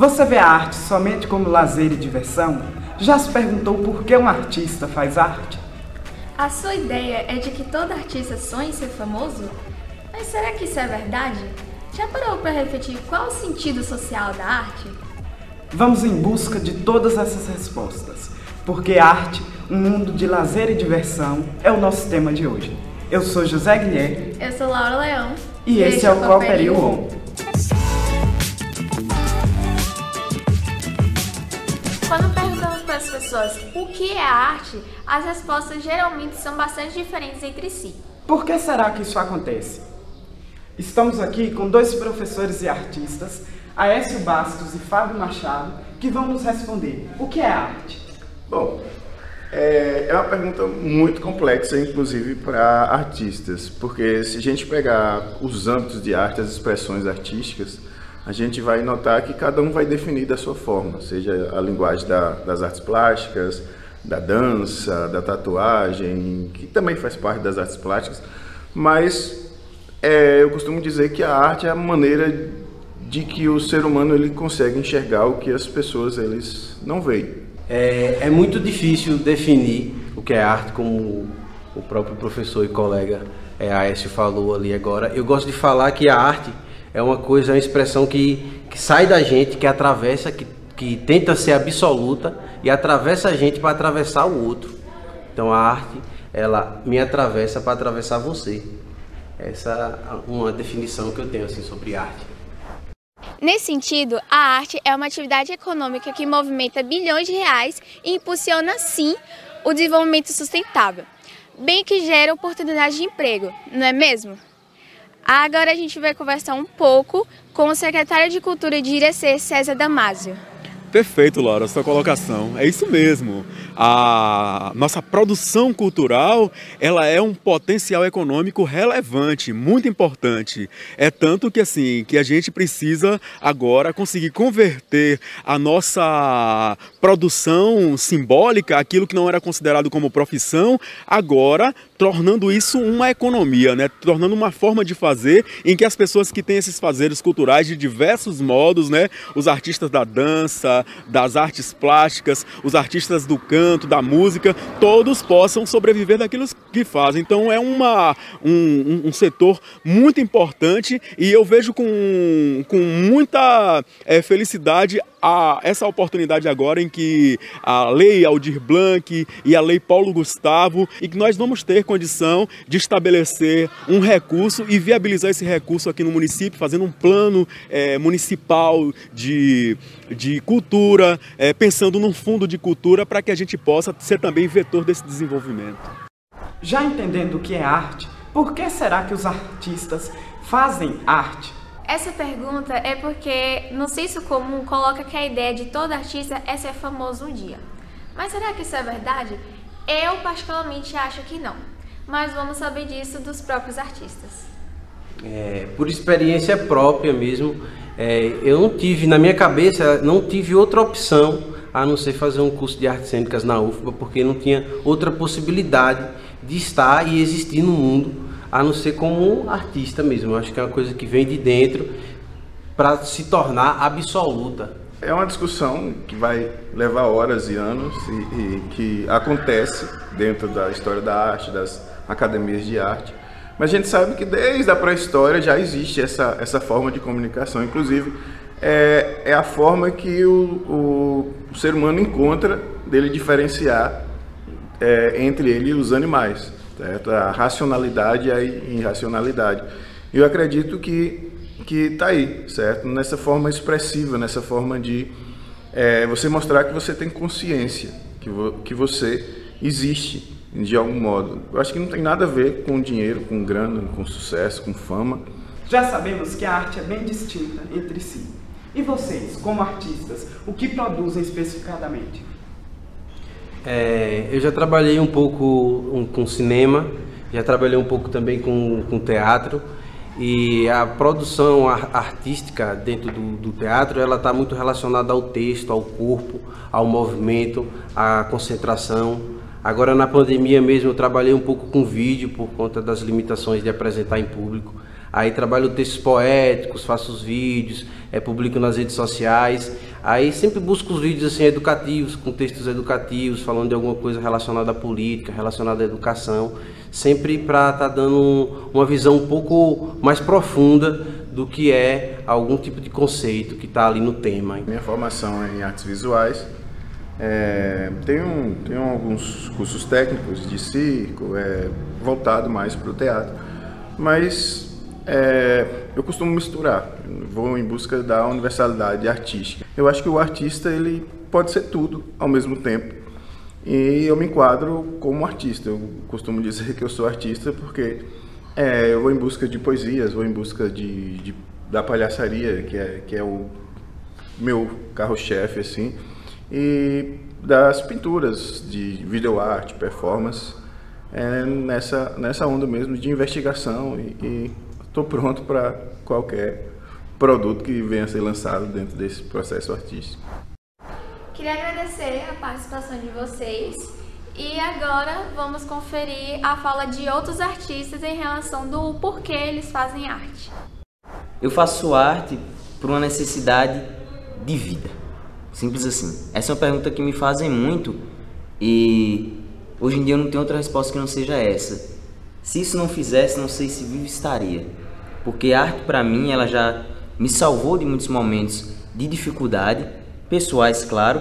Você vê a arte somente como lazer e diversão? Já se perguntou por que um artista faz arte? A sua ideia é de que todo artista sonha em ser famoso? Mas será que isso é verdade? Já parou para refletir qual o sentido social da arte? Vamos em busca de todas essas respostas, porque arte, um mundo de lazer e diversão, é o nosso tema de hoje. Eu sou José Guilherme. Eu sou Laura Leão. E, e esse é o Cooperiu as pessoas o que é arte, as respostas geralmente são bastante diferentes entre si. Por que será que isso acontece? Estamos aqui com dois professores e artistas, Aécio Bastos e Fábio Machado, que vão nos responder o que é arte. Bom, é, é uma pergunta muito complexa, inclusive para artistas, porque se a gente pegar os âmbitos de arte, as expressões artísticas, a gente vai notar que cada um vai definir da sua forma, seja a linguagem da, das artes plásticas, da dança, da tatuagem, que também faz parte das artes plásticas, mas é, eu costumo dizer que a arte é a maneira de que o ser humano ele consegue enxergar o que as pessoas eles não veem. É, é muito difícil definir o que é arte, como o próprio professor e colega é, Aécio falou ali agora. Eu gosto de falar que a arte é uma coisa, é uma expressão que, que sai da gente, que atravessa, que, que tenta ser absoluta e atravessa a gente para atravessar o outro. Então a arte, ela me atravessa para atravessar você. Essa é uma definição que eu tenho assim sobre arte. Nesse sentido, a arte é uma atividade econômica que movimenta bilhões de reais e impulsiona, sim, o desenvolvimento sustentável, bem que gera oportunidades de emprego, não é mesmo? Agora a gente vai conversar um pouco com o secretário de Cultura de Irecê, César Damásio. Perfeito, Laura, sua colocação. É isso mesmo. A nossa produção cultural, ela é um potencial econômico relevante, muito importante. É tanto que assim, que a gente precisa agora conseguir converter a nossa produção simbólica, aquilo que não era considerado como profissão, agora tornando isso uma economia, né? tornando uma forma de fazer em que as pessoas que têm esses fazeres culturais de diversos modos, né? os artistas da dança, das artes plásticas, os artistas do canto, da música, todos possam sobreviver daquilo que fazem. Então é uma, um, um setor muito importante e eu vejo com, com muita é, felicidade a essa oportunidade agora em que a lei Aldir Blanc e a lei Paulo Gustavo e que nós vamos ter condição de estabelecer um recurso e viabilizar esse recurso aqui no município, fazendo um plano é, municipal de, de cultura, é, pensando num fundo de cultura para que a gente possa ser também vetor desse desenvolvimento. Já entendendo o que é arte, por que será que os artistas fazem arte? Essa pergunta é porque no senso comum coloca que a ideia de todo artista é ser famoso um dia. Mas será que isso é verdade? Eu particularmente acho que não mas vamos saber disso dos próprios artistas. É, por experiência própria mesmo, é, eu não tive, na minha cabeça, não tive outra opção a não ser fazer um curso de artes cênicas na UFBA, porque não tinha outra possibilidade de estar e existir no mundo, a não ser como artista mesmo. Eu acho que é uma coisa que vem de dentro para se tornar absoluta. É uma discussão que vai levar horas e anos e, e que acontece dentro da história da arte, das academias de arte. Mas a gente sabe que desde a pré-história já existe essa, essa forma de comunicação. Inclusive, é, é a forma que o, o, o, ser humano encontra dele diferenciar é, entre ele e os animais. Certo? A racionalidade e a irracionalidade. Eu acredito que que está aí, certo? Nessa forma expressiva, nessa forma de é, você mostrar que você tem consciência, que, vo, que você existe de algum modo. Eu acho que não tem nada a ver com dinheiro, com grana, com sucesso, com fama. Já sabemos que a arte é bem distinta entre si. E vocês, como artistas, o que produzem especificadamente? É, eu já trabalhei um pouco com cinema, já trabalhei um pouco também com, com teatro. E a produção artística dentro do, do teatro ela está muito relacionada ao texto, ao corpo, ao movimento, à concentração, Agora na pandemia mesmo eu trabalhei um pouco com vídeo por conta das limitações de apresentar em público. Aí trabalho textos poéticos, faço os vídeos, é, publico nas redes sociais. Aí sempre busco os vídeos assim educativos, com textos educativos, falando de alguma coisa relacionada à política, relacionada à educação, sempre para estar tá dando uma visão um pouco mais profunda do que é algum tipo de conceito que está ali no tema. Minha formação é em artes visuais. É, tenho, tenho alguns cursos técnicos de circo, é, voltado mais para o teatro, mas é, eu costumo misturar vou em busca da universalidade artística. Eu acho que o artista ele pode ser tudo ao mesmo tempo. E eu me enquadro como artista. Eu costumo dizer que eu sou artista porque é, eu vou em busca de poesias, vou em busca de, de da palhaçaria, que é, que é o meu carro-chefe, assim, e das pinturas, de videoarte, performance, é nessa, nessa onda mesmo de investigação e estou pronto para qualquer produto que venha a ser lançado dentro desse processo artístico. Queria agradecer a participação de vocês e agora vamos conferir a fala de outros artistas em relação do porquê eles fazem arte. Eu faço arte por uma necessidade de vida. Simples assim. Essa é uma pergunta que me fazem muito e hoje em dia eu não tenho outra resposta que não seja essa. Se isso não fizesse, não sei se vivo estaria. Porque a arte para mim, ela já me salvou de muitos momentos de dificuldade, pessoais, claro,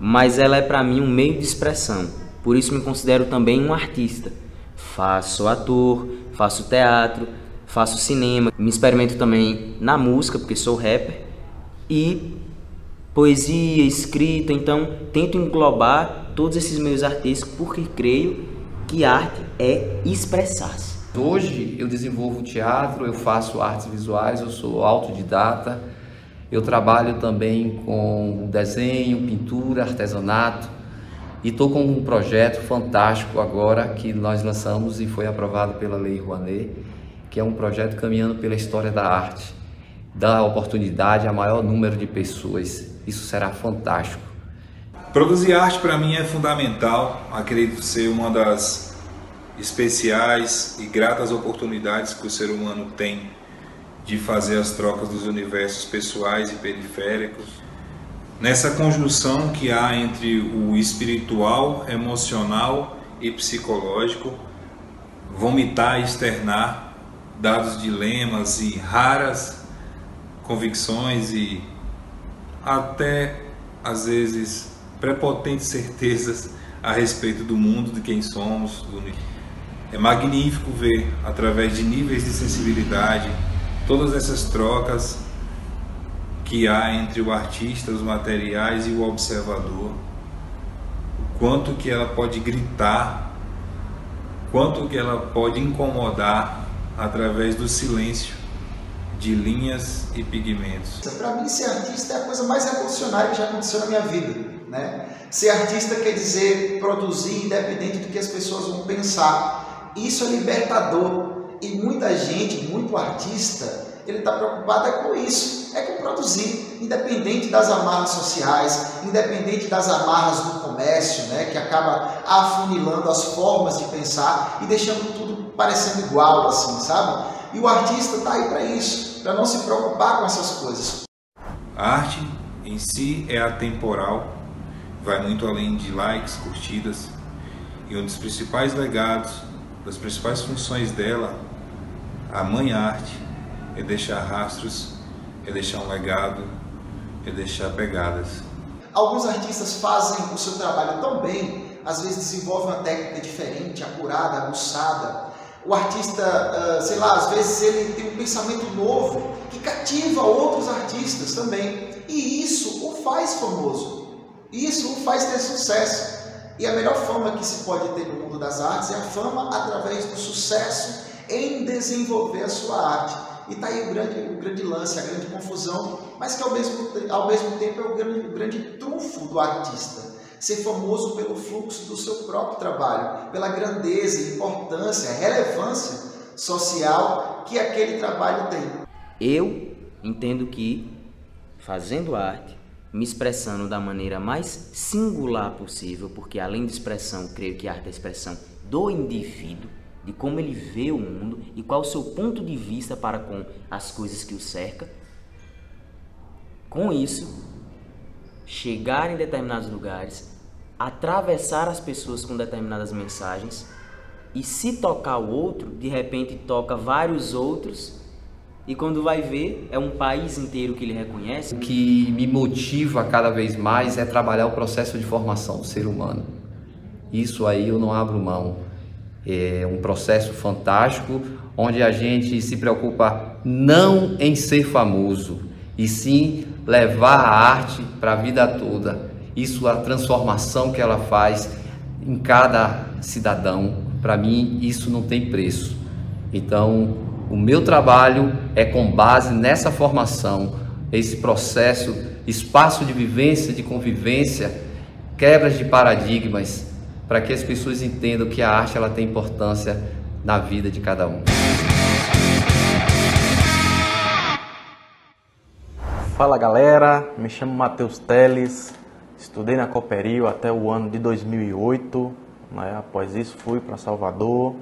mas ela é para mim um meio de expressão. Por isso me considero também um artista. Faço ator, faço teatro, faço cinema, me experimento também na música, porque sou rapper, e poesia, escrita, então tento englobar todos esses meios artísticos porque creio que arte é expressar-se. Hoje eu desenvolvo teatro, eu faço artes visuais, eu sou autodidata, eu trabalho também com desenho, pintura, artesanato. E estou com um projeto fantástico agora que nós lançamos e foi aprovado pela Lei Rouanet, que é um projeto caminhando pela história da arte, dá oportunidade a maior número de pessoas. Isso será fantástico. Produzir arte para mim é fundamental, acredito ser uma das especiais e gratas oportunidades que o ser humano tem de fazer as trocas dos universos pessoais e periféricos. Nessa conjunção que há entre o espiritual, emocional e psicológico, vomitar e externar dados dilemas e raras convicções e até às vezes prepotentes certezas a respeito do mundo, de quem somos, do. É magnífico ver, através de níveis de sensibilidade, todas essas trocas que há entre o artista, os materiais e o observador. O quanto que ela pode gritar, quanto que ela pode incomodar através do silêncio de linhas e pigmentos. Para mim, ser artista é a coisa mais revolucionária que já aconteceu na minha vida. Né? Ser artista quer dizer produzir independente do que as pessoas vão pensar isso é libertador. E muita gente, muito artista, ele está preocupado é com isso, é com produzir, independente das amarras sociais, independente das amarras do comércio, né, que acaba afunilando as formas de pensar e deixando tudo parecendo igual, assim, sabe? E o artista está aí para isso, para não se preocupar com essas coisas. A arte em si é atemporal, vai muito além de likes, curtidas, e um dos principais legados das principais funções dela, a mãe arte, é deixar rastros, é deixar um legado, é deixar pegadas. Alguns artistas fazem o seu trabalho tão bem, às vezes desenvolvem uma técnica diferente, apurada, aguçada. O artista, ah, sei lá, às vezes ele tem um pensamento novo que cativa outros artistas também. E isso o faz famoso. Isso o faz ter sucesso. E a melhor fama que se pode ter no mundo das artes é a fama através do sucesso em desenvolver a sua arte. E está aí o grande, o grande lance, a grande confusão, mas que ao mesmo, ao mesmo tempo é o grande, o grande trunfo do artista. Ser famoso pelo fluxo do seu próprio trabalho, pela grandeza, importância, relevância social que aquele trabalho tem. Eu entendo que fazendo arte me expressando da maneira mais singular possível, porque além de expressão, creio que a arte é a expressão do indivíduo, de como ele vê o mundo e qual o seu ponto de vista para com as coisas que o cerca. Com isso, chegar em determinados lugares, atravessar as pessoas com determinadas mensagens e se tocar o outro, de repente toca vários outros e quando vai ver é um país inteiro que ele reconhece. O que me motiva cada vez mais é trabalhar o processo de formação do ser humano. Isso aí eu não abro mão. É um processo fantástico onde a gente se preocupa não em ser famoso, e sim levar a arte para a vida toda. Isso, a transformação que ela faz em cada cidadão, para mim, isso não tem preço. Então, o meu trabalho é com base nessa formação, esse processo, espaço de vivência, de convivência, quebras de paradigmas, para que as pessoas entendam que a arte ela tem importância na vida de cada um. Fala galera, me chamo Matheus Teles, estudei na Cooperil até o ano de 2008, né? após isso fui para Salvador,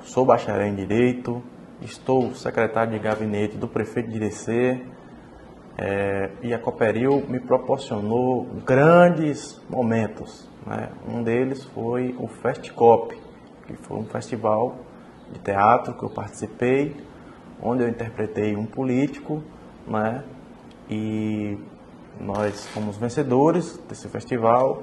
sou bacharel em Direito, estou secretário de gabinete do prefeito de Irecê é, e a Cooperil me proporcionou grandes momentos. Né? Um deles foi o Festcop, que foi um festival de teatro que eu participei, onde eu interpretei um político, né? E nós fomos vencedores desse festival.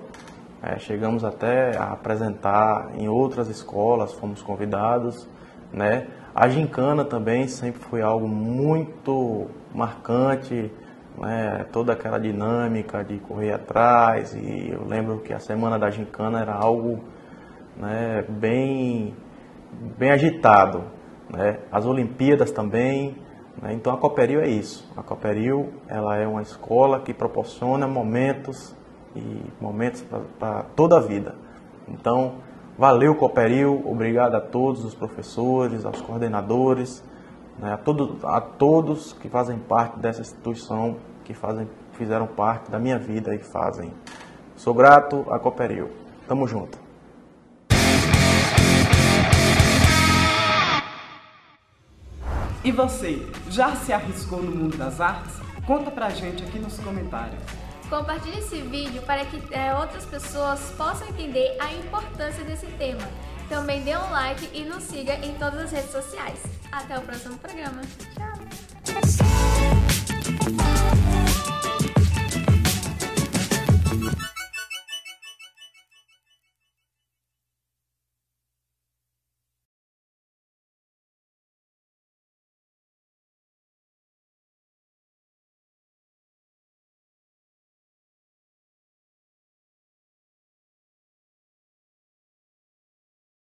É, chegamos até a apresentar em outras escolas, fomos convidados, né? A gincana também sempre foi algo muito marcante, né? toda aquela dinâmica de correr atrás. E eu lembro que a semana da gincana era algo né, bem, bem agitado. Né? As Olimpíadas também. Né? Então a Cooperil é isso. A Cooperil ela é uma escola que proporciona momentos e momentos para toda a vida. Então Valeu, Cooperil, obrigado a todos os professores, aos coordenadores, né, a, todo, a todos que fazem parte dessa instituição, que fazem, fizeram parte da minha vida e fazem. Sou grato a Cooperil. Tamo junto. E você, já se arriscou no mundo das artes? Conta pra gente aqui nos comentários. Compartilhe esse vídeo para que é, outras pessoas possam entender a importância desse tema. Também dê um like e nos siga em todas as redes sociais. Até o próximo programa. Tchau!